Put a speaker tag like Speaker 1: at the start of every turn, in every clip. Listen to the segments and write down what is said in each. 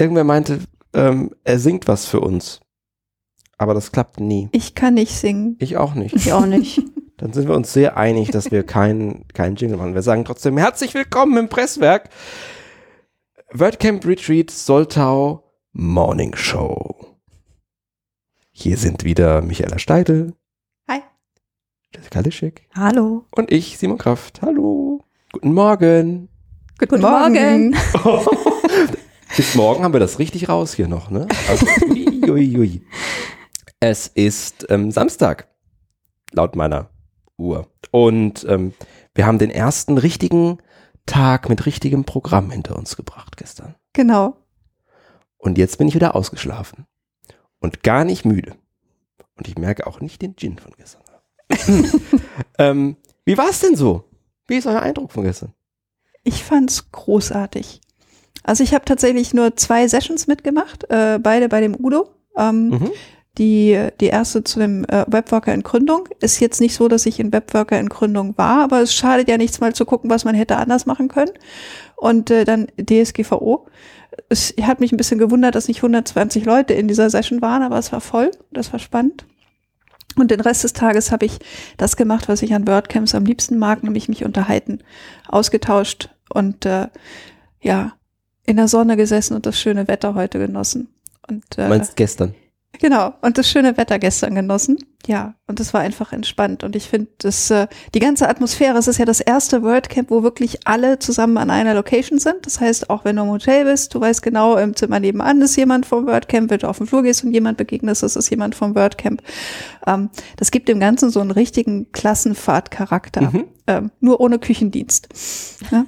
Speaker 1: irgendwer meinte, ähm, er singt was für uns. Aber das klappt nie.
Speaker 2: Ich kann nicht singen.
Speaker 1: Ich auch nicht.
Speaker 3: Ich auch nicht.
Speaker 1: Dann sind wir uns sehr einig, dass wir keinen keinen Jingle machen. Wir sagen trotzdem herzlich willkommen im Presswerk. WordCamp Retreat Soltau Morning Show. Hier sind wieder Michaela Steidel.
Speaker 2: Hi.
Speaker 1: Jessica Lischek.
Speaker 3: Hallo.
Speaker 1: Und ich, Simon Kraft. Hallo. Guten Morgen.
Speaker 2: Guten,
Speaker 3: Morgen.
Speaker 1: Bis morgen haben wir das richtig raus hier noch, ne? Also, ui, ui, ui. Es ist ähm, Samstag, laut meiner Uhr. Und ähm, wir haben den ersten richtigen Tag mit richtigem Programm hinter uns gebracht gestern.
Speaker 2: Genau.
Speaker 1: Und jetzt bin ich wieder ausgeschlafen. Und gar nicht müde. Und ich merke auch nicht den Gin von gestern. ähm, wie war es denn so? Wie ist euer Eindruck von gestern?
Speaker 2: Ich fand's großartig. Also ich habe tatsächlich nur zwei Sessions mitgemacht, äh, beide bei dem Udo. Ähm,
Speaker 1: Mhm.
Speaker 2: Die, die erste zu dem äh, Webworker in Gründung. Ist jetzt nicht so, dass ich in Webworker in Gründung war, aber es schadet ja nichts mal zu gucken, was man hätte anders machen können. Und äh, dann DSGVO. Es hat mich ein bisschen gewundert, dass nicht 120 Leute in dieser Session waren, aber es war voll. Das war spannend. Und den Rest des Tages habe ich das gemacht, was ich an WordCamps am liebsten mag, nämlich mich unterhalten, ausgetauscht und äh, ja, in der Sonne gesessen und das schöne Wetter heute genossen. Und
Speaker 1: Du
Speaker 2: äh,
Speaker 1: meinst gestern?
Speaker 2: Genau, und das schöne Wetter gestern genossen. Ja, und das war einfach entspannt. Und ich finde, das, äh, die ganze Atmosphäre, es ist ja das erste WordCamp, wo wirklich alle zusammen an einer Location sind. Das heißt, auch wenn du im Hotel bist, du weißt genau, im Zimmer nebenan ist jemand vom WordCamp, wenn du auf den Flur gehst und jemand begegnest, ist es jemand vom WordCamp. Ähm, das gibt dem Ganzen so einen richtigen Klassenfahrtcharakter.
Speaker 1: Mhm.
Speaker 2: Ähm, nur ohne Küchendienst. Ja?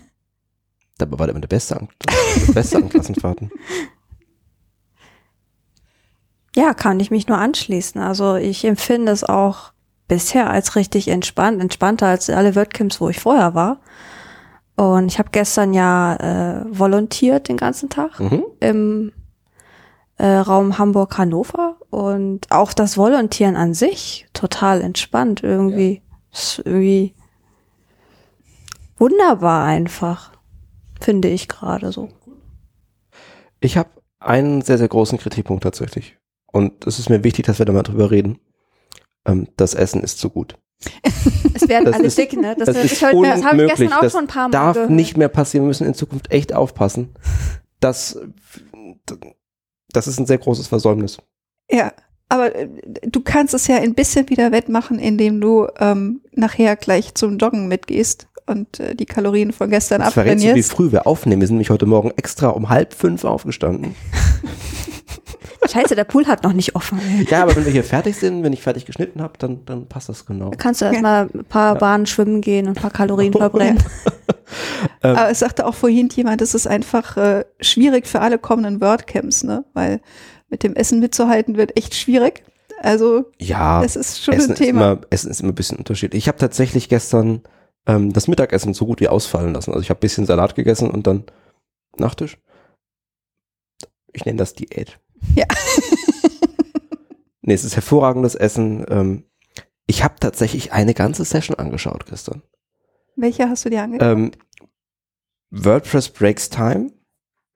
Speaker 1: Dabei war der immer der Beste an, der Beste an Klassenfahrten.
Speaker 3: Ja, kann ich mich nur anschließen. Also ich empfinde es auch bisher als richtig entspannt, entspannter als alle WordCamps, wo ich vorher war. Und ich habe gestern ja äh, volontiert den ganzen Tag
Speaker 1: Mhm.
Speaker 3: im äh, Raum Hamburg-Hannover und auch das Volontieren an sich total entspannt irgendwie. Ist irgendwie wunderbar einfach, finde ich gerade so.
Speaker 1: Ich habe einen sehr, sehr großen Kritikpunkt tatsächlich. Und es ist mir wichtig, dass wir da mal drüber reden. Ähm, das Essen ist zu gut.
Speaker 3: Es werden
Speaker 1: Das
Speaker 3: alle
Speaker 1: ist-
Speaker 3: dick, ne?
Speaker 1: Das, ist
Speaker 3: ich heute- das habe ich
Speaker 1: unmöglich.
Speaker 3: gestern auch
Speaker 1: das
Speaker 3: schon ein paar Mal
Speaker 1: darf
Speaker 3: gehört.
Speaker 1: nicht mehr passieren. Wir müssen in Zukunft echt aufpassen. Das, das ist ein sehr großes Versäumnis.
Speaker 2: Ja, aber äh, du kannst es ja ein bisschen wieder wettmachen, indem du ähm, nachher gleich zum Joggen mitgehst und äh, die Kalorien von gestern
Speaker 1: Das verrätst du, wie
Speaker 2: abtrainierst.
Speaker 1: früh wir aufnehmen. Wir sind nämlich heute Morgen extra um halb fünf aufgestanden.
Speaker 3: Scheiße, der Pool hat noch nicht offen.
Speaker 1: Ja, aber wenn wir hier fertig sind, wenn ich fertig geschnitten habe, dann, dann passt das genau.
Speaker 3: Da kannst du erstmal ein paar Bahnen schwimmen gehen und ein paar Kalorien verbrennen.
Speaker 1: Ähm,
Speaker 2: Aber es sagte auch vorhin jemand, es ist einfach äh, schwierig für alle kommenden WordCamps, ne? Weil mit dem Essen mitzuhalten wird echt schwierig. Also
Speaker 1: Ja,
Speaker 2: es ist schon
Speaker 1: Essen
Speaker 2: ein
Speaker 1: ist,
Speaker 2: Thema.
Speaker 1: immer, Essen ist immer ein bisschen unterschiedlich. Ich habe tatsächlich gestern ähm, das Mittagessen so gut wie ausfallen lassen. Also ich habe ein bisschen Salat gegessen und dann Nachtisch. Ich nenne das Diät.
Speaker 2: Ja.
Speaker 1: nee, es ist hervorragendes Essen. Ähm, ich habe tatsächlich eine ganze Session angeschaut gestern.
Speaker 2: Welche hast du dir angeguckt?
Speaker 1: Ähm, WordPress Breaks Time,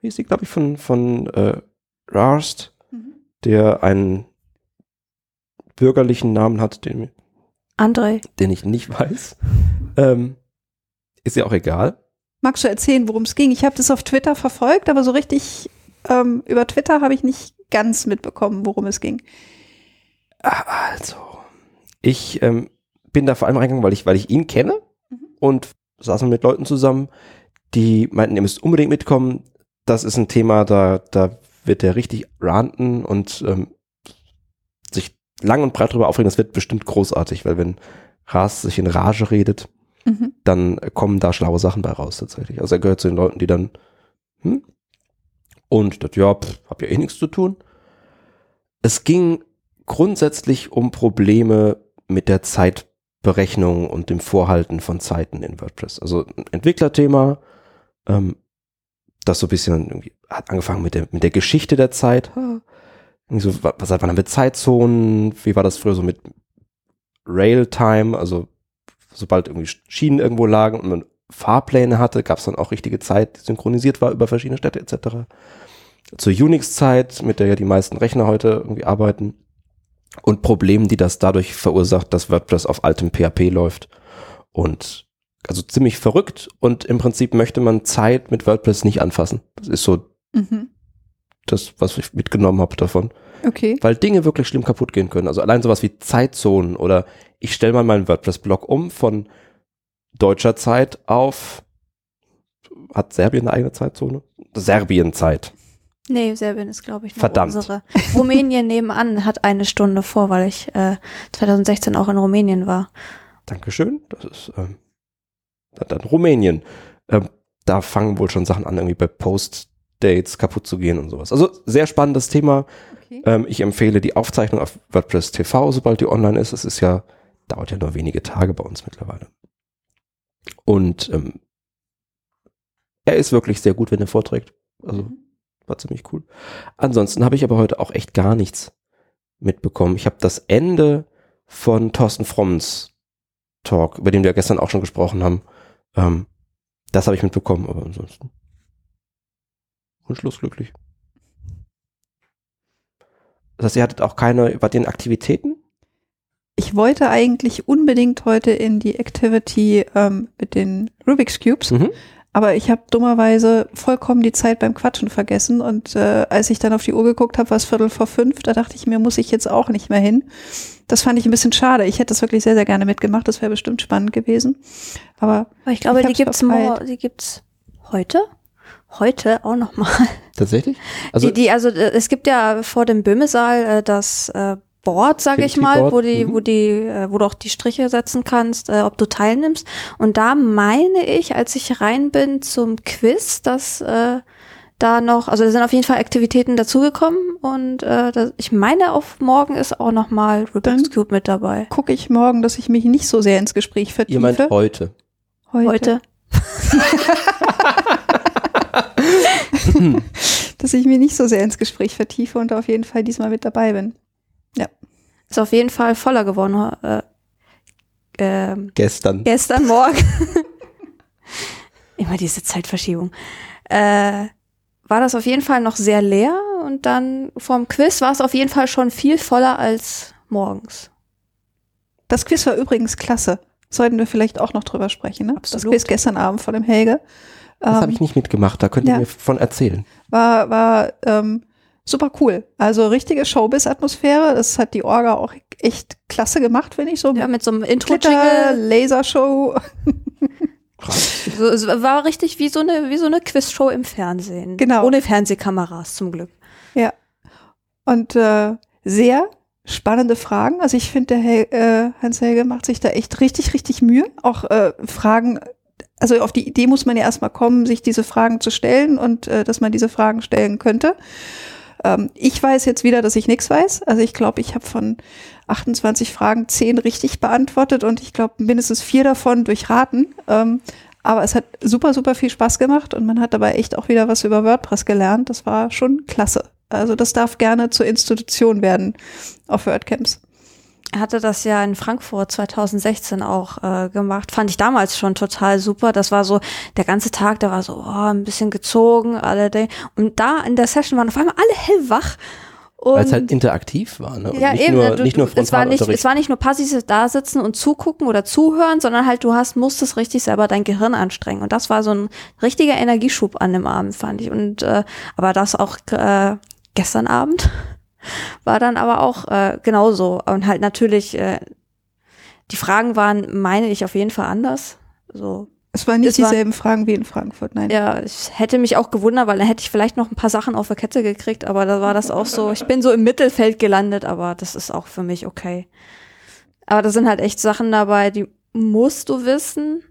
Speaker 1: hieß die, glaube ich, von, von äh, Rarst,
Speaker 2: Mhm.
Speaker 1: der einen bürgerlichen Namen hat, den,
Speaker 3: André,
Speaker 1: den ich nicht weiß. Ähm, ist ja auch egal.
Speaker 2: Magst du erzählen, worum es ging? Ich habe das auf Twitter verfolgt, aber so richtig ähm, über Twitter habe ich nicht ganz mitbekommen, worum es ging.
Speaker 1: Also, ich ähm, bin da vor allem reingegangen, weil ich, weil ich ihn kenne
Speaker 2: Mhm.
Speaker 1: und saßen mit Leuten zusammen, die meinten, ihr müsst unbedingt mitkommen. Das ist ein Thema, da, da wird er richtig ranten und ähm, sich lang und breit darüber aufregen. Das wird bestimmt großartig, weil wenn Haas sich in Rage redet,
Speaker 2: Mhm.
Speaker 1: dann kommen da schlaue Sachen bei raus tatsächlich. Also er gehört zu den Leuten, die dann, hm? Und das, ja, pff, hab ja eh nichts zu tun. Es ging grundsätzlich um Probleme mit der Zeitberechnung und dem Vorhalten von Zeiten in WordPress. Also ein Entwicklerthema, ähm, das so ein bisschen irgendwie hat angefangen mit der, mit der Geschichte der Zeit. So, wa- was hat man mit Zeitzonen? Wie war das früher so mit Railtime? Also sobald irgendwie Schienen irgendwo lagen und man Fahrpläne hatte, gab es dann auch richtige Zeit, die synchronisiert war über verschiedene Städte etc. zur Unix-Zeit, mit der ja die meisten Rechner heute irgendwie arbeiten und Problemen, die das dadurch verursacht, dass WordPress auf altem PHP läuft und also ziemlich verrückt und im Prinzip möchte man Zeit mit WordPress nicht anfassen. Das ist so
Speaker 2: Mhm.
Speaker 1: das, was ich mitgenommen habe davon.
Speaker 2: Okay.
Speaker 1: Weil Dinge wirklich schlimm kaputt gehen können. Also allein sowas wie Zeitzonen oder ich stelle mal meinen WordPress-Blog um von deutscher Zeit auf hat Serbien eine eigene Zeitzone? Serbien-Zeit.
Speaker 3: Nee, Serbien ist, glaube ich,
Speaker 1: Verdammt.
Speaker 3: unsere. Rumänien nebenan hat eine Stunde vor, weil ich äh, 2016 auch in Rumänien war.
Speaker 1: Dankeschön. Das ist ähm, dann, dann Rumänien. Ähm, da fangen wohl schon Sachen an, irgendwie bei Post-Dates kaputt zu gehen und sowas. Also sehr spannendes Thema.
Speaker 2: Okay.
Speaker 1: Ähm, ich empfehle die Aufzeichnung auf WordPress TV, sobald die online ist. Es ist ja, dauert ja nur wenige Tage bei uns mittlerweile. Und ähm, er ist wirklich sehr gut, wenn er vorträgt. Also
Speaker 2: Mhm.
Speaker 1: war ziemlich cool. Ansonsten habe ich aber heute auch echt gar nichts mitbekommen. Ich habe das Ende von Thorsten Frommens Talk, über den wir gestern auch schon gesprochen haben. Ähm, das habe ich mitbekommen, aber ansonsten wunschlos glücklich. Das heißt, ihr hattet auch keine, ihr in Aktivitäten?
Speaker 2: Ich wollte eigentlich unbedingt heute in die Activity ähm, mit den Rubik's Cubes,
Speaker 1: Mhm.
Speaker 2: aber ich habe dummerweise vollkommen die Zeit beim Quatschen vergessen und äh, als ich dann auf die Uhr geguckt habe, war es Viertel vor fünf, da dachte ich mir, muss ich jetzt auch nicht mehr hin. Das fand ich ein bisschen schade. Ich hätte das wirklich sehr, sehr gerne mitgemacht. Das wäre bestimmt spannend gewesen. Aber
Speaker 3: Aber ich glaube,
Speaker 2: Ich
Speaker 3: die gibt's
Speaker 2: verpeilt.
Speaker 3: mor- die gibt's heute? Heute auch noch mal.
Speaker 1: Tatsächlich? Also
Speaker 3: die, die, also äh, es gibt ja vor dem Böhmesaal äh, das äh, Board, sag ich mal,
Speaker 1: Board,
Speaker 3: wo die,
Speaker 1: mhm.
Speaker 3: wo die, äh, wo du auch die Striche setzen kannst, äh, ob du teilnimmst. Und da meine ich, als ich rein bin zum Quiz, dass äh, da noch, also da sind auf jeden Fall Aktivitäten dazugekommen und äh, das, ich meine, auf morgen ist auch noch mal Rubik's
Speaker 2: Dann-
Speaker 3: Cube mit dabei.
Speaker 2: gucke ich morgen, dass ich mich nicht so sehr ins Gespräch vertiefe.
Speaker 1: ihr meint heute.
Speaker 3: Heute.
Speaker 2: Dass ich mich nicht so sehr ins Gespräch vertiefe und auf jeden Fall diesmal mit dabei bin.
Speaker 3: Ist auf jeden Fall voller geworden. Äh, ähm,
Speaker 1: Gestern.
Speaker 3: gestern Morgen, immer diese Zeitverschiebung, äh, war das auf jeden Fall noch sehr leer und dann vorm Quiz war es auf jeden Fall schon viel voller als morgens.
Speaker 2: Das Quiz war übrigens klasse. Sollten wir vielleicht auch noch drüber sprechen. Ne? Das
Speaker 3: Absolut.
Speaker 2: Quiz gestern Abend von dem Helge.
Speaker 1: Das habe
Speaker 2: Ähm,
Speaker 1: ich nicht mitgemacht, da könnt ihr
Speaker 2: ja.
Speaker 1: mir von erzählen.
Speaker 2: war war ähm, super cool. Also richtige Showbiz-Atmosphäre. Das hat die Orga auch echt klasse gemacht, finde ich so.
Speaker 3: Ja, mit so einem Intro-Jingle.
Speaker 2: Lasershow.
Speaker 3: So, es war richtig wie so eine, wie so eine Quizshow im Fernsehen.
Speaker 2: Genau.
Speaker 3: Ohne Fernsehkameras zum Glück.
Speaker 2: Ja. Und äh, sehr spannende Fragen. Also ich finde, der Hel äh, Hans Helge macht sich da echt richtig, richtig Mühe. Auch äh, Fragen, also auf die Idee muss man ja erstmal kommen, sich diese Fragen zu stellen und äh, dass man diese Fragen stellen könnte. Ähm, ich weiß jetzt wieder, dass ich nichts weiß. Also ich glaube, ich habe von 28 Fragen 10 richtig beantwortet und ich glaube mindestens vier davon durchraten. Ähm, aber es hat super, super viel Spaß gemacht und man hat dabei echt auch wieder was über WordPress gelernt. Das war schon klasse. Also das darf gerne zur Institution werden auf WordCamps.
Speaker 3: Er hatte das ja in Frankfurt 2016 auch äh, gemacht. Fand ich damals schon total super. Das war so, der ganze Tag, der war so oh, ein bisschen gezogen, alle. Und da in der Session waren auf einmal alle hellwach.
Speaker 1: Weil es halt interaktiv war, ne? Und
Speaker 3: ja,
Speaker 1: nicht
Speaker 3: eben.
Speaker 1: nur,
Speaker 3: du,
Speaker 1: nicht nur
Speaker 3: es, war nicht, es war nicht nur passives da sitzen und zugucken oder zuhören, sondern halt du hast, musstest richtig selber dein Gehirn anstrengen. Und das war so ein richtiger Energieschub an dem Abend, fand ich. Und äh, aber das auch äh, gestern Abend war dann aber auch äh, genauso. Und halt natürlich, äh, die Fragen waren, meine ich, auf jeden Fall anders. So,
Speaker 2: Es waren nicht
Speaker 3: Es war-
Speaker 2: dieselben Fragen wie in Frankfurt, nein.
Speaker 3: ja, ich hätte mich auch gewundert, weil dann hätte ich vielleicht noch ein paar Sachen auf der Kette gekriegt, aber da war das auch so. Ich bin so im Mittelfeld gelandet, aber das ist auch für mich okay. Aber da sind halt echt Sachen dabei, die musst du wissen,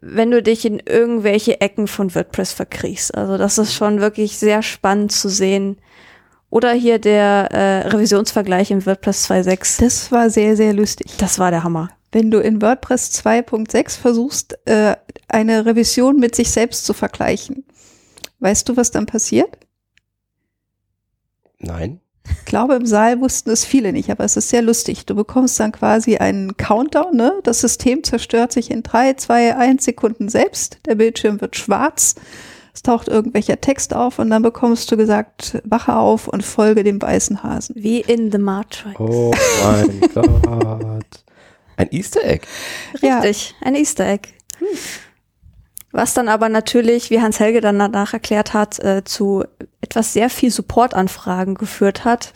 Speaker 3: wenn du dich in irgendwelche Ecken von WordPress verkriechst. Also das ist schon wirklich sehr spannend zu sehen. Oder hier der äh, Revisionsvergleich im WordPress 2.6.
Speaker 2: Das war sehr, sehr lustig.
Speaker 3: Das war der Hammer.
Speaker 2: Wenn du in WordPress 2.6 versuchst, äh, eine Revision mit sich selbst zu vergleichen, weißt du, was dann passiert?
Speaker 1: Nein.
Speaker 2: Ich glaube, im Saal wussten es viele nicht, aber es ist sehr lustig. Du bekommst dann quasi einen Countdown, ne? Das System zerstört sich in drei, zwei, eins Sekunden selbst. Der Bildschirm wird schwarz. Es taucht irgendwelcher Text auf und dann bekommst du gesagt, wache auf und folge dem weißen Hasen.
Speaker 3: Wie in The Matrix.
Speaker 1: Oh mein Gott. Ein Easter Egg.
Speaker 3: Richtig, ein Easter Egg. Was dann aber natürlich, wie Hans Helge dann danach erklärt hat, äh, zu etwas sehr viel Supportanfragen geführt hat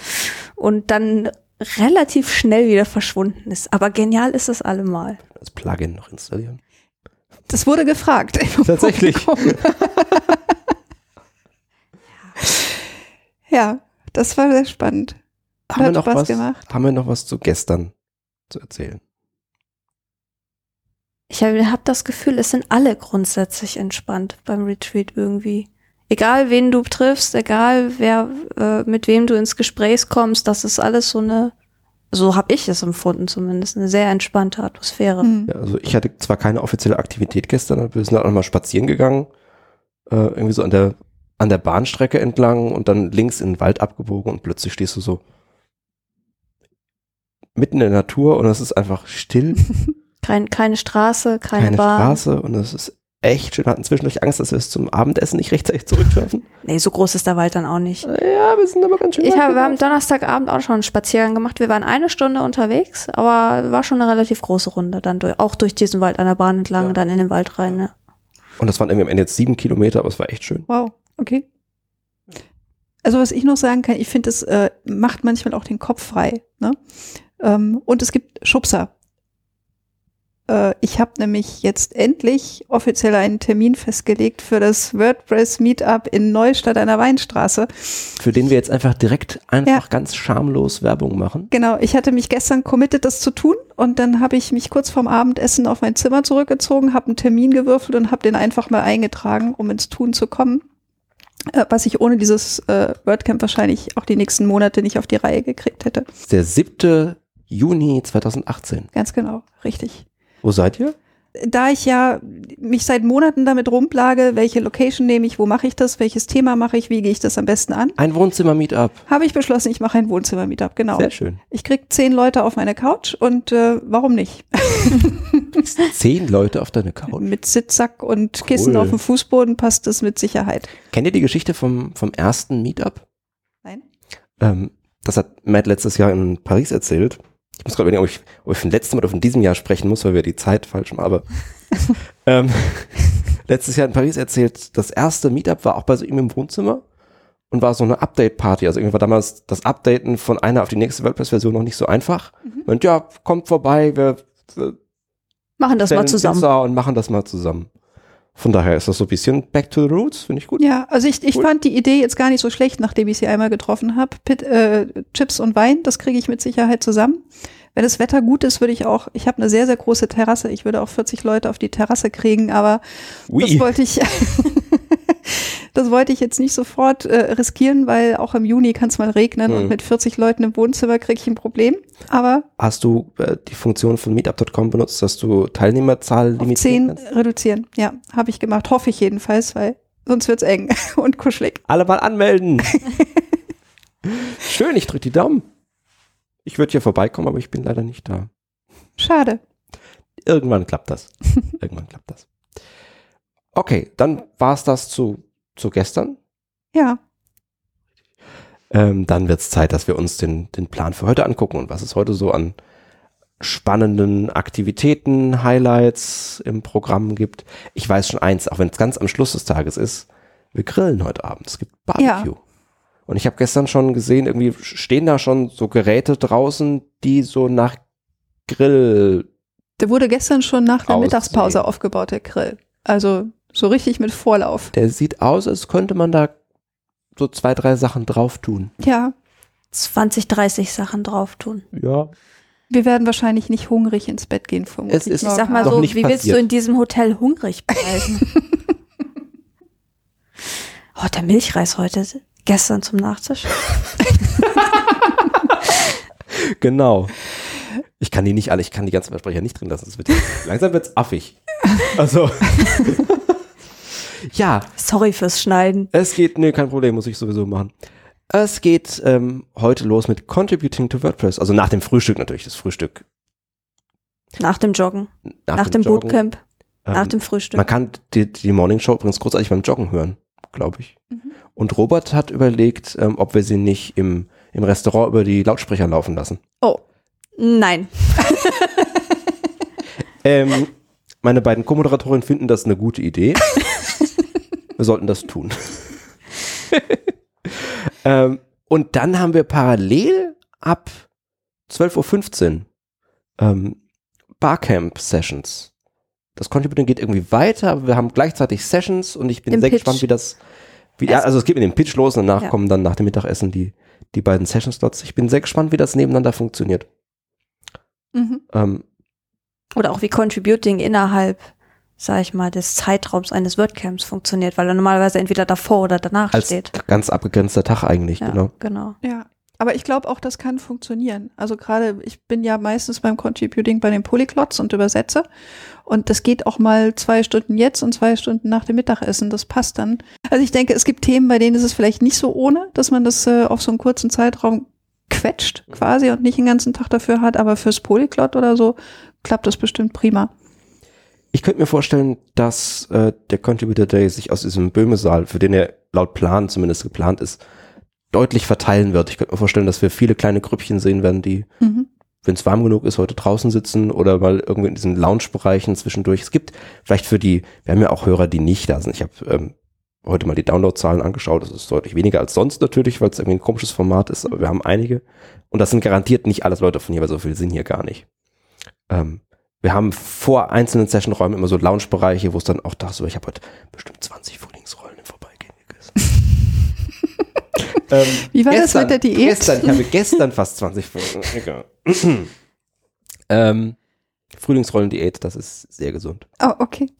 Speaker 3: und dann relativ schnell wieder verschwunden ist. Aber genial ist es allemal.
Speaker 1: Das Plugin noch installieren.
Speaker 2: Das wurde gefragt.
Speaker 1: Tatsächlich.
Speaker 2: Ja, das war sehr spannend.
Speaker 1: Haben wir,
Speaker 2: Hat
Speaker 1: noch
Speaker 2: Spaß
Speaker 1: was,
Speaker 2: gemacht.
Speaker 1: haben wir noch was zu gestern zu erzählen?
Speaker 3: Ich habe hab das Gefühl, es sind alle grundsätzlich entspannt beim Retreat irgendwie. Egal wen du triffst, egal wer äh, mit wem du ins Gespräch kommst, das ist alles so eine, so habe ich es empfunden zumindest, eine sehr entspannte Atmosphäre.
Speaker 2: Hm.
Speaker 1: Ja, also ich hatte zwar keine offizielle Aktivität gestern, aber wir sind dann auch mal spazieren gegangen, äh, irgendwie so an der an der Bahnstrecke entlang und dann links in den Wald abgebogen und plötzlich stehst du so mitten in der Natur und es ist einfach still,
Speaker 3: Kein, keine Straße, keine,
Speaker 1: keine
Speaker 3: Bahn.
Speaker 1: Straße und es ist echt schön. Wir hatten zwischendurch Angst, dass wir es zum Abendessen nicht rechtzeitig zurückschaffen.
Speaker 3: Nee, so groß ist der Wald dann auch nicht.
Speaker 1: Ja, wir sind aber ganz schön.
Speaker 3: Ich
Speaker 1: weit
Speaker 3: hab, wir haben. Donnerstagabend auch schon einen Spaziergang gemacht. Wir waren eine Stunde unterwegs, aber war schon eine relativ große Runde. Dann durch, auch durch diesen Wald an der Bahn entlang,
Speaker 1: Ja.
Speaker 3: dann in den Wald rein. Ne?
Speaker 1: und das waren irgendwie am Ende jetzt sieben Kilometer, aber es war echt schön.
Speaker 2: Wow, okay. Also was ich noch sagen kann, ich finde, es äh, macht manchmal auch den Kopf frei. Ne? Ähm, und es gibt Schubser. Äh, ich habe nämlich jetzt endlich offiziell einen Termin festgelegt für das WordPress Meetup in Neustadt an der Weinstraße.
Speaker 1: Für den wir jetzt einfach direkt einfach ganz schamlos Werbung machen.
Speaker 2: Genau, ich hatte mich gestern committed, das zu tun und dann habe ich mich kurz vorm Abendessen auf mein Zimmer zurückgezogen, habe einen Termin gewürfelt und habe den einfach mal eingetragen, um ins Tun zu kommen. Äh, was ich ohne dieses äh, WordCamp wahrscheinlich auch die nächsten Monate nicht auf die Reihe gekriegt hätte.
Speaker 1: Der 7. Juni 2018.
Speaker 2: Ganz genau, richtig.
Speaker 1: Wo seid ihr?
Speaker 2: Da ich ja mich seit Monaten damit rumplage, welche Location nehme ich, wo mache ich das, welches Thema mache ich, wie gehe ich das am besten an,
Speaker 1: Ein Wohnzimmer-Meetup.
Speaker 2: habe ich beschlossen, ich mache ein Wohnzimmer-Meetup, genau.
Speaker 1: Sehr schön.
Speaker 2: Ich krieg zehn Leute auf meine Couch und äh, warum nicht?
Speaker 1: Zehn Leute auf deine Couch.
Speaker 2: Mit Sitzsack und
Speaker 1: Cool.
Speaker 2: Kissen auf dem Fußboden passt es mit Sicherheit.
Speaker 1: Kennt ihr die Geschichte vom, vom ersten Meetup?
Speaker 2: Nein?
Speaker 1: Ähm, das hat Matt letztes Jahr in Paris erzählt. Ich muss gerade überlegen, ob ich, ob ich von letztem oder von diesem Jahr sprechen muss, weil wir die Zeit falsch haben. Aber ähm, letztes Jahr in Paris erzählt, das erste Meetup war auch bei so ihm im Wohnzimmer und war so eine Update-Party. Also irgendwie war damals das Updaten von einer auf die nächste WordPress-Version noch nicht so einfach. Und ja, kommt vorbei, wir, wir
Speaker 3: Machen das mal zusammen.
Speaker 1: Pizza und machen das mal zusammen. Von daher ist das so ein bisschen back to the roots, finde ich gut.
Speaker 2: Ja, also ich, ich
Speaker 1: Cool.
Speaker 2: fand die Idee jetzt gar nicht so schlecht, nachdem ich sie einmal getroffen habe. Äh, Chips und Wein, das kriege ich mit Sicherheit zusammen. Wenn das Wetter gut ist, würde ich auch, ich habe eine sehr, sehr große Terrasse, ich würde auch 40 Leute auf die Terrasse kriegen, aber das
Speaker 1: Ui.
Speaker 2: wollte ich, das wollte ich jetzt nicht sofort äh, riskieren, weil auch im Juni kann es mal regnen
Speaker 1: Hm.
Speaker 2: und mit 40 Leuten im Wohnzimmer kriege ich ein Problem. Aber
Speaker 1: Hast du äh, die Funktion von Meetup.com benutzt, dass du Teilnehmerzahl
Speaker 2: 10
Speaker 1: kannst?
Speaker 2: reduzieren. Ja, habe ich gemacht, hoffe ich jedenfalls, weil sonst wird's eng und kuschelig.
Speaker 1: Alle mal anmelden. Schön, ich drücke die Daumen. Ich würde hier vorbeikommen, aber ich bin leider nicht da.
Speaker 2: Schade.
Speaker 1: Irgendwann klappt das. Irgendwann klappt das. Okay, dann war es das zu, zu gestern.
Speaker 2: Ja,
Speaker 1: Ähm, dann wird es Zeit, dass wir uns den, den Plan für heute angucken und was es heute so an spannenden Aktivitäten, Highlights im Programm gibt. Ich weiß schon eins, auch wenn es ganz am Schluss des Tages ist, wir grillen heute Abend. Es gibt Barbecue. Und ich habe gestern schon gesehen, irgendwie stehen da schon so Geräte draußen, die so nach Grill.
Speaker 2: Der wurde gestern schon nach der
Speaker 1: Aussehen.
Speaker 2: Mittagspause aufgebaut, der Grill. Also so richtig mit Vorlauf.
Speaker 1: Der sieht aus, als könnte man da so zwei, drei Sachen drauf tun.
Speaker 2: Ja,
Speaker 3: 20, 30 Sachen drauf tun.
Speaker 1: Ja.
Speaker 2: wir werden wahrscheinlich nicht hungrig ins Bett gehen, vermutlich.
Speaker 1: Es ist-
Speaker 3: Ich sag mal so, wie willst du
Speaker 1: passiert.
Speaker 3: in diesem Hotel hungrig bleiben? oh, der Milchreis heute, gestern zum Nachtisch.
Speaker 1: Genau. Ich kann die nicht alle, ich kann die ganzen Versprecher nicht drin lassen. Das wird, langsam wird's affig. Also. ja,
Speaker 3: Sorry fürs Schneiden.
Speaker 1: es geht, nee, kein Problem, muss ich sowieso machen. Es geht ähm, heute los mit Contributing to WordPress. Also nach dem Frühstück natürlich, das Frühstück.
Speaker 3: Nach dem Joggen, nach, dem
Speaker 1: Joggen.
Speaker 3: Bootcamp,
Speaker 1: Ähm,
Speaker 3: nach dem Frühstück.
Speaker 1: Man kann die, die Morning Show übrigens großartig beim Joggen hören. glaube ich.
Speaker 2: Mhm.
Speaker 1: Und Robert hat überlegt, ähm, ob wir sie nicht im, im Restaurant über die Lautsprecher laufen lassen.
Speaker 2: Oh,
Speaker 3: Nein.
Speaker 1: Ähm, meine beiden Co-Moderatorinnen finden das eine gute Idee. wir sollten das tun. ähm, und dann haben wir parallel ab 12.15 Uhr ähm, Barcamp-Sessions. Das Contributing geht irgendwie weiter, aber wir haben gleichzeitig Sessions und ich bin
Speaker 3: Im
Speaker 1: sehr
Speaker 3: Pitch.
Speaker 1: gespannt, wie das. Wie, ja, also es geht mit dem Pitch los und danach
Speaker 3: Ja.
Speaker 1: kommen dann nach dem Mittagessen die, die beiden Session-Slots. Ich bin sehr gespannt, wie das nebeneinander funktioniert.
Speaker 2: mhm.
Speaker 1: Ähm,
Speaker 3: Oder auch wie Contributing innerhalb, sag ich mal, des Zeitraums eines WordCamps funktioniert, weil er normalerweise entweder davor oder danach
Speaker 1: als
Speaker 3: steht.
Speaker 1: ganz abgegrenzter Tag eigentlich,
Speaker 3: Ja,
Speaker 1: genau.
Speaker 3: genau.
Speaker 2: Ja, aber ich glaube auch, das kann funktionieren. Also gerade, ich bin ja meistens beim Contributing bei den Polyglots und übersetze. Und das geht auch mal zwei Stunden jetzt und zwei Stunden nach dem Mittagessen. Das passt dann. Also ich denke, es gibt Themen, bei denen ist es vielleicht nicht so ohne, dass man das äh, auf so einen kurzen Zeitraum quetscht quasi und nicht den ganzen Tag dafür hat. Aber fürs Polyglot oder so klappt das bestimmt prima.
Speaker 1: Ich könnte mir vorstellen, dass äh, der Contributor Day sich aus diesem Böhme-Saal, für den er laut Plan zumindest geplant ist, deutlich verteilen wird. Ich könnte mir vorstellen, dass wir viele kleine Grüppchen sehen werden, die,
Speaker 2: Mhm.
Speaker 1: wenn es warm genug ist, heute draußen sitzen oder mal irgendwie in diesen Lounge-Bereichen zwischendurch. Es gibt vielleicht für die, wir haben ja auch Hörer, die nicht da sind. Ich habe ähm, heute mal die Downloadzahlen angeschaut. Das ist deutlich weniger als sonst natürlich, weil es irgendwie ein komisches Format ist, aber wir haben einige. Und das sind garantiert nicht alles Leute von hier, weil so viel sind hier gar nicht. Ähm, wir haben vor einzelnen Sessionräumen immer so Lounge-Bereiche, wo es dann auch da so, ich habe heute bestimmt 20 Frühlingsrollen im Vorbeigehen gegessen. ähm,
Speaker 2: Wie war das mit der Diät?
Speaker 1: Gestern, ich habe gestern fast 20 Folgen. Egal. ähm, Frühlingsrollen-Diät, das ist sehr gesund.
Speaker 2: Oh, okay.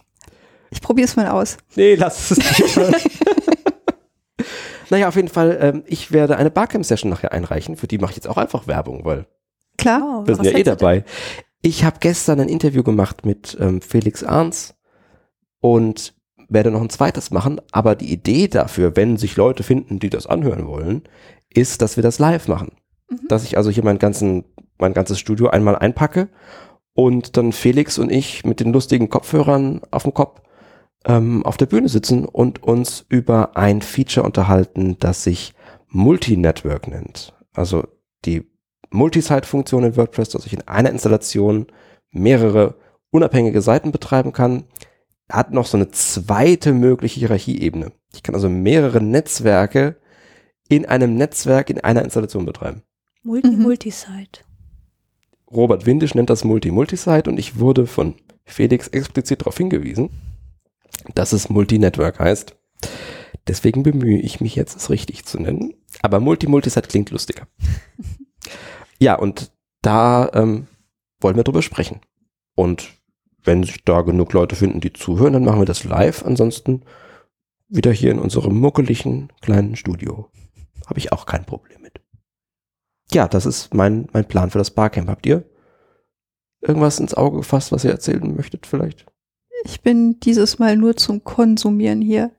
Speaker 2: Ich probiere es mal aus.
Speaker 1: Nee, lass es nicht. naja, auf jeden Fall, ähm, ich werde eine Barcamp-Session nachher einreichen. Für die mache ich jetzt auch einfach Werbung, weil
Speaker 2: Klar.
Speaker 3: Oh,
Speaker 1: wir sind ja eh dabei. Ich habe gestern ein Interview gemacht mit ähm, Felix Arns und werde noch ein zweites machen. Aber die Idee dafür, wenn sich Leute finden, die das anhören wollen, ist, dass wir das live machen.
Speaker 2: Mhm.
Speaker 1: Dass ich also hier mein, ganzen, mein ganzes Studio einmal einpacke und dann Felix und ich mit den lustigen Kopfhörern auf dem Kopf ähm, auf der Bühne sitzen und uns über ein Feature unterhalten, das sich Multi-Network nennt. Also die Multisite-Funktion in WordPress, dass ich in einer Installation mehrere unabhängige Seiten betreiben kann, hat noch so eine zweite mögliche Hierarchieebene. Ich kann also mehrere Netzwerke in einem Netzwerk in einer Installation betreiben.
Speaker 3: Multi
Speaker 2: Mhm.
Speaker 3: Multisite.
Speaker 1: Robert Windisch nennt das Multi-Multisite und ich wurde von Felix explizit darauf hingewiesen, dass es Multi-Network heißt. Deswegen bemühe ich mich jetzt, es richtig zu nennen. Aber Multi-Multisite klingt lustiger. ja, und da ähm, wollen wir drüber sprechen. Und wenn sich da genug Leute finden, die zuhören, dann machen wir das live. Ansonsten wieder hier in unserem muckeligen kleinen Studio. Habe ich auch kein Problem mit. Ja, das ist mein, mein Plan für das Barcamp. Habt ihr irgendwas ins Auge gefasst, was ihr erzählen möchtet vielleicht?
Speaker 2: Ich bin dieses Mal nur zum Konsumieren hier.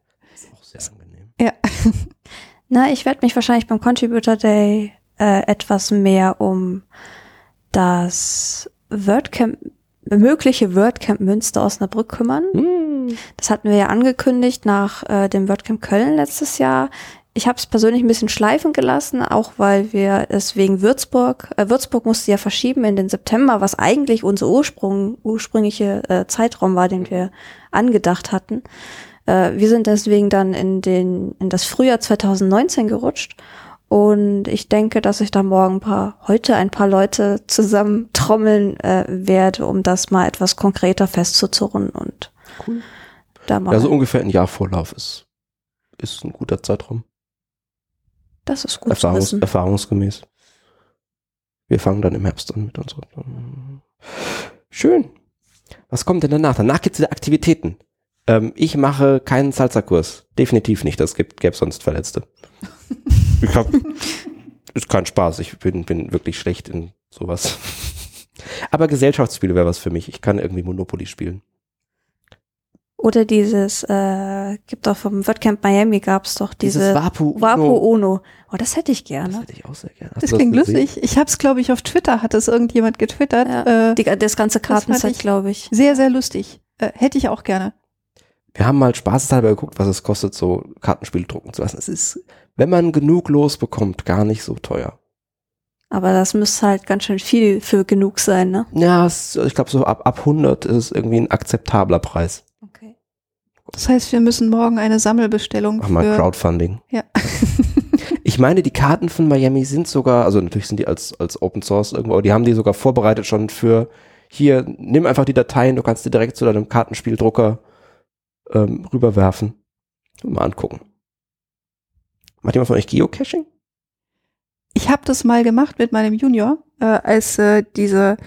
Speaker 1: Auch sehr angenehm.
Speaker 2: Ja.
Speaker 3: Na, ich werde mich wahrscheinlich beim Contributor Day äh, etwas mehr um das WordCamp, mögliche WordCamp Münster Osnabrück kümmern.
Speaker 1: Hm.
Speaker 3: Das hatten wir ja angekündigt nach äh, dem WordCamp Köln letztes Jahr. Ich habe es persönlich ein bisschen schleifen gelassen, auch weil wir es wegen Würzburg, äh, Würzburg musste ja verschieben in den September, was eigentlich unser Ursprung, ursprüngliche äh, Zeitraum war, den wir angedacht hatten. Äh, wir sind deswegen dann in den in das Frühjahr 2019 gerutscht und ich denke, dass ich da morgen ein paar, heute ein paar Leute zusammen trommeln äh, werde, um das mal etwas konkreter festzuzurren und
Speaker 1: Cool.
Speaker 3: da mal.
Speaker 1: Ja, so ungefähr ein Jahr Vorlauf ist, ist ein guter Zeitraum.
Speaker 3: das ist gut
Speaker 1: Erfahrungs erfahrungsgemäß. Wir fangen dann im Herbst an mit unserer. Schön. Was kommt denn danach? Danach gibt's wieder Aktivitäten. Ähm, ich mache keinen Salsa-Kurs. Definitiv nicht. Das gibt, gäbe sonst Verletzte. Ich hab, ist kein Spaß. Ich bin, bin wirklich schlecht in sowas. Aber Gesellschaftsspiele wäre was für mich. Ich kann irgendwie Monopoly spielen.
Speaker 3: Oder dieses, äh, gibt doch vom WordCamp Miami gab's doch diese
Speaker 1: Dieses Wapu Uno.
Speaker 3: Wapo Uno. Oh, das hätte ich
Speaker 1: Das
Speaker 3: gerne.
Speaker 1: hätte ich auch sehr gerne. Hast
Speaker 2: Das klingt
Speaker 1: gesehen?
Speaker 2: lustig. Ich habe es, glaube ich, auf Twitter, hat es irgendjemand getwittert.
Speaker 3: Ja,
Speaker 2: Äh,
Speaker 3: die, das ganze Kartenset,
Speaker 2: ich-
Speaker 3: glaube ich.
Speaker 2: sehr, sehr lustig. Äh, hätte ich auch gerne.
Speaker 1: wir haben mal spaßeshalber geguckt, was es kostet, so Kartenspiele drucken zu lassen. Es ist, wenn man genug losbekommt, gar nicht so teuer.
Speaker 3: Aber das müsste halt ganz schön viel für genug sein, ne?
Speaker 1: Ja, es, ich glaube, so ab, ab 100 ist es irgendwie ein akzeptabler Preis.
Speaker 3: Okay.
Speaker 2: Das heißt, wir müssen morgen eine Sammelbestellung
Speaker 1: Mach mal
Speaker 2: für.
Speaker 1: Crowdfunding.
Speaker 2: Ja.
Speaker 1: Ich meine, die Karten von Miami sind sogar, also natürlich sind die als, als Open Source irgendwo, aber die haben die sogar vorbereitet schon für, hier, nimm einfach die Dateien, du kannst die direkt zu deinem Kartenspieldrucker ähm, rüberwerfen. Mal angucken. Macht jemand von euch Geocaching?
Speaker 2: Ich habe das mal gemacht mit meinem Junior, äh, als äh, diese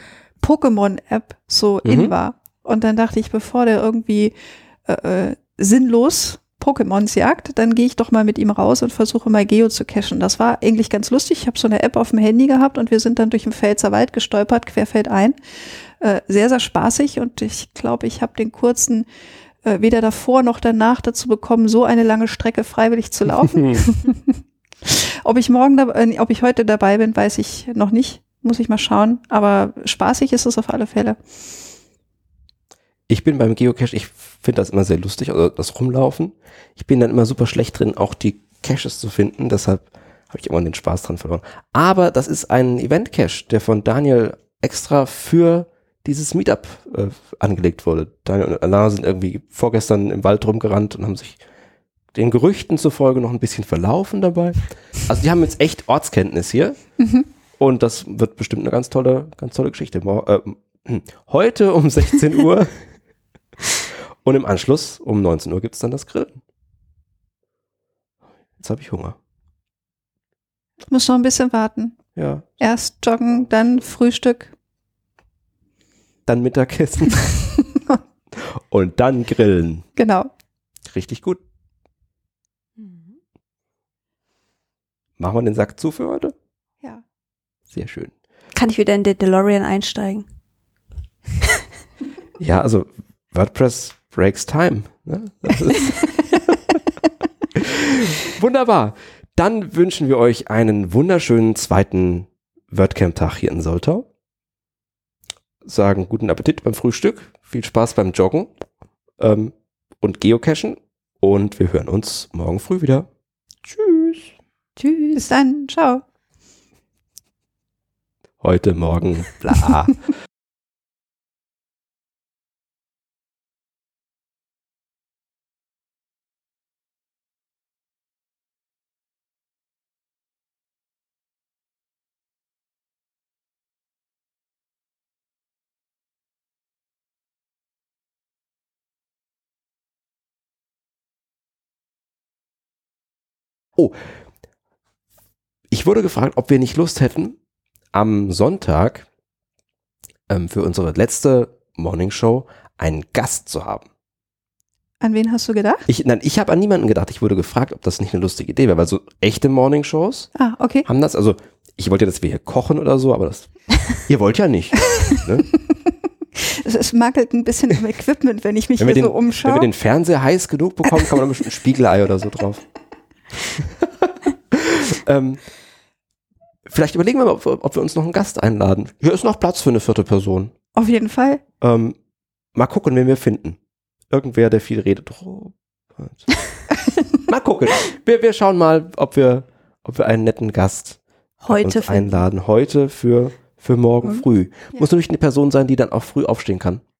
Speaker 2: Pokémon-App so in
Speaker 1: Mhm.
Speaker 2: war. Und dann dachte ich, bevor der irgendwie äh, äh, sinnlos Pokémons jagt, dann gehe ich doch mal mit ihm raus und versuche mal Geo zu cachen. Das war eigentlich ganz lustig. Ich habe so eine App auf dem Handy gehabt und wir sind dann durch den Pfälzer Wald gestolpert, querfeldein. Äh, sehr, sehr spaßig und ich glaube, ich habe den kurzen äh, weder davor noch danach dazu bekommen, so eine lange Strecke freiwillig zu laufen. Ob ich morgen, dab- äh, ob ich heute dabei bin, weiß ich noch nicht. Muss ich mal schauen. Aber spaßig ist es auf alle Fälle.
Speaker 1: Ich bin beim Geocache, ich finde das immer sehr lustig, also das Rumlaufen. Ich bin dann immer super schlecht drin, auch die Caches zu finden, deshalb habe ich immer den Spaß dran verloren. Aber das ist ein Event-Cache, der von Daniel extra für dieses Meetup äh, angelegt wurde. Daniel und Alain sind irgendwie vorgestern im Wald rumgerannt und haben sich den Gerüchten zufolge noch ein bisschen verlaufen dabei. Also die haben jetzt echt Ortskenntnis hier. Und das wird bestimmt eine ganz tolle, ganz tolle Geschichte. Äh, hm, heute um 16 Uhr und im Anschluss um 19 Uhr gibt's dann das Grillen. Jetzt habe ich Hunger.
Speaker 2: Ich muss noch ein bisschen warten.
Speaker 1: Ja,
Speaker 2: Erst joggen, dann Frühstück.
Speaker 1: Dann Mittagessen und dann grillen.
Speaker 2: Genau.
Speaker 1: Richtig gut. Machen wir den Sack zu für heute?
Speaker 2: Ja.
Speaker 1: Sehr schön.
Speaker 3: Kann ich wieder in den DeLorean einsteigen?
Speaker 1: Ja, also WordPress breaks time. Ne? Wunderbar. Dann wünschen wir euch einen wunderschönen zweiten WordCamp-Tag hier in Soltau. Sagen guten Appetit beim Frühstück, viel Spaß beim Joggen ähm, und Geocachen und wir hören uns morgen früh wieder. Tschüss.
Speaker 3: Tschüss.
Speaker 2: Bis dann. Ciao.
Speaker 1: Heute, morgen, bla. Oh, ich wurde gefragt, ob wir nicht Lust hätten, am Sonntag ähm, für unsere letzte Morning Show einen Gast zu haben.
Speaker 2: An wen hast du gedacht?
Speaker 1: Ich, nein, ich habe an niemanden gedacht. Ich wurde gefragt, ob das nicht eine lustige Idee wäre, weil so echte Morning Shows
Speaker 2: Ah, okay.
Speaker 1: haben das. Also ich wollte ja, dass wir hier kochen oder so, aber das. ihr wollt ja nicht. Ne?
Speaker 2: Es, mangelt ein bisschen im Equipment, wenn ich mich
Speaker 1: Wenn,
Speaker 2: hier
Speaker 1: den,
Speaker 2: so
Speaker 1: wenn wir
Speaker 2: umschaue.
Speaker 1: den Fernseher heiß genug bekommen, kann man da bestimmt ein Spiegelei oder so drauf. ähm, vielleicht überlegen wir mal, ob, wir- ob wir uns noch einen Gast einladen. Hier ist noch Platz für eine vierte Person.
Speaker 2: Auf jeden Fall.
Speaker 1: Ähm, mal gucken, wen wir finden. Irgendwer, der viel redet. Oh, mal gucken. Wir, wir schauen mal, ob wir, ob wir einen netten Gast
Speaker 3: Heute
Speaker 1: einladen. Heute für, für morgen
Speaker 2: Mhm.
Speaker 1: früh.
Speaker 2: Ja.
Speaker 1: Muss natürlich eine Person sein, die dann auch früh aufstehen kann.